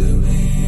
to me.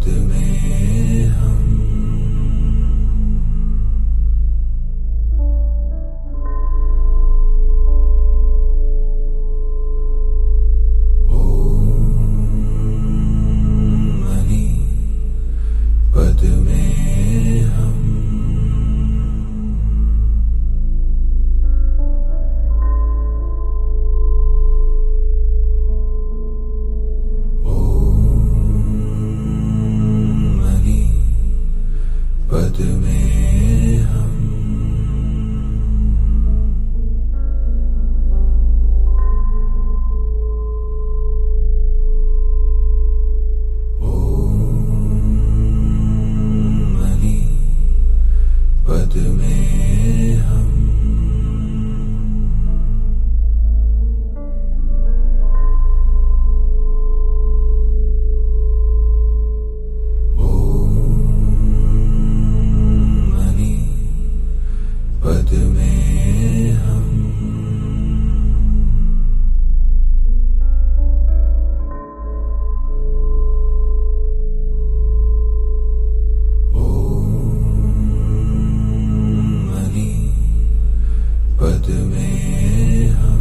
do me. हम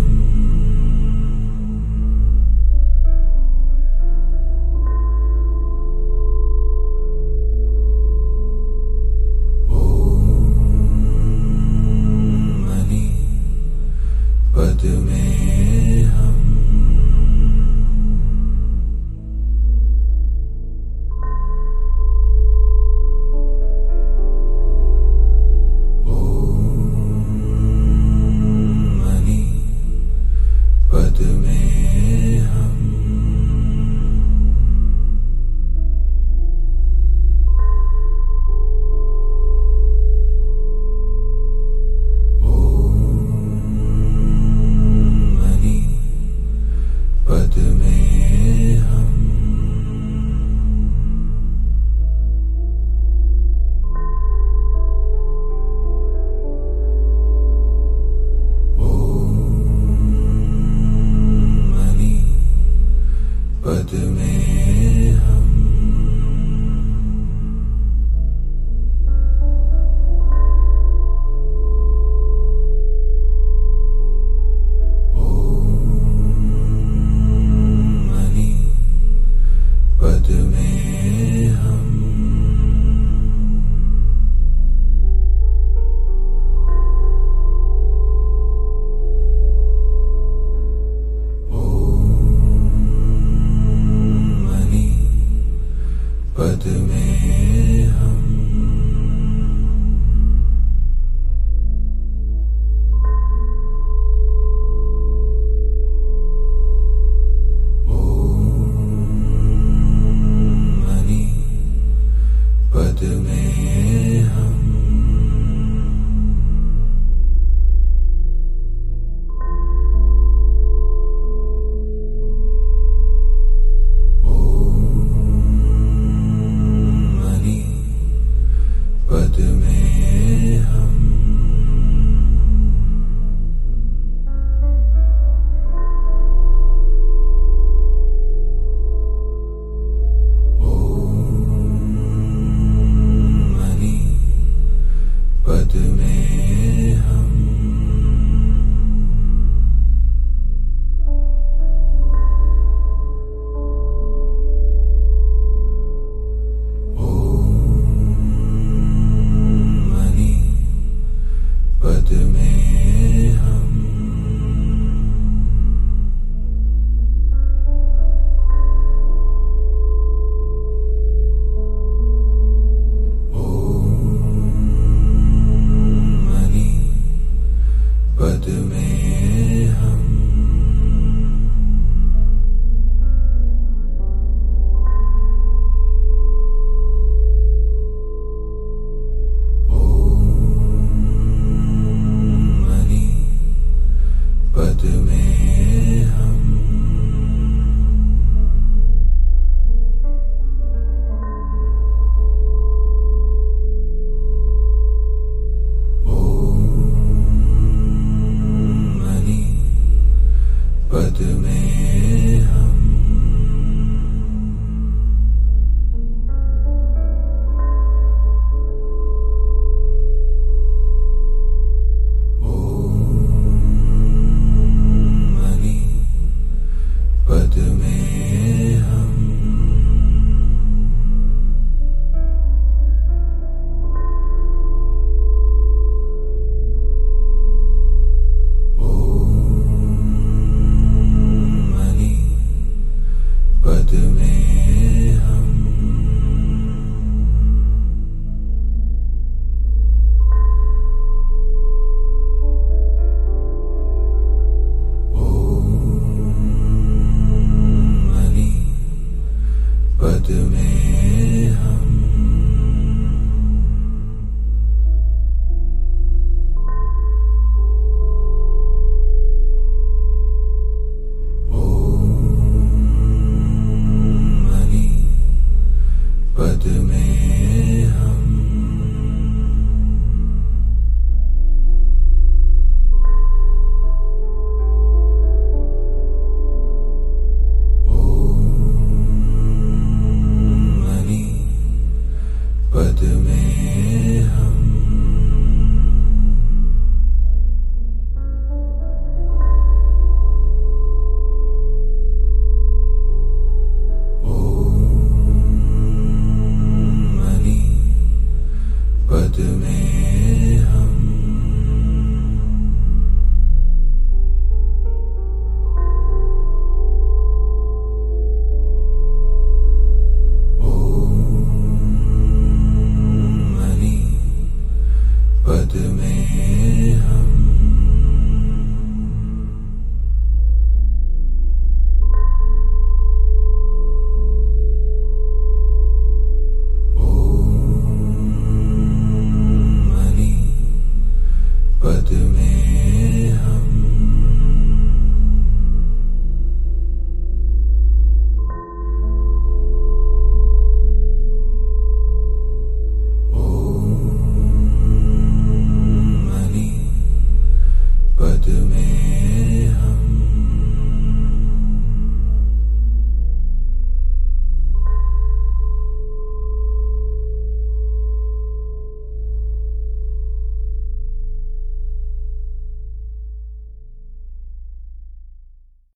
पद में हम। do me. पद में हम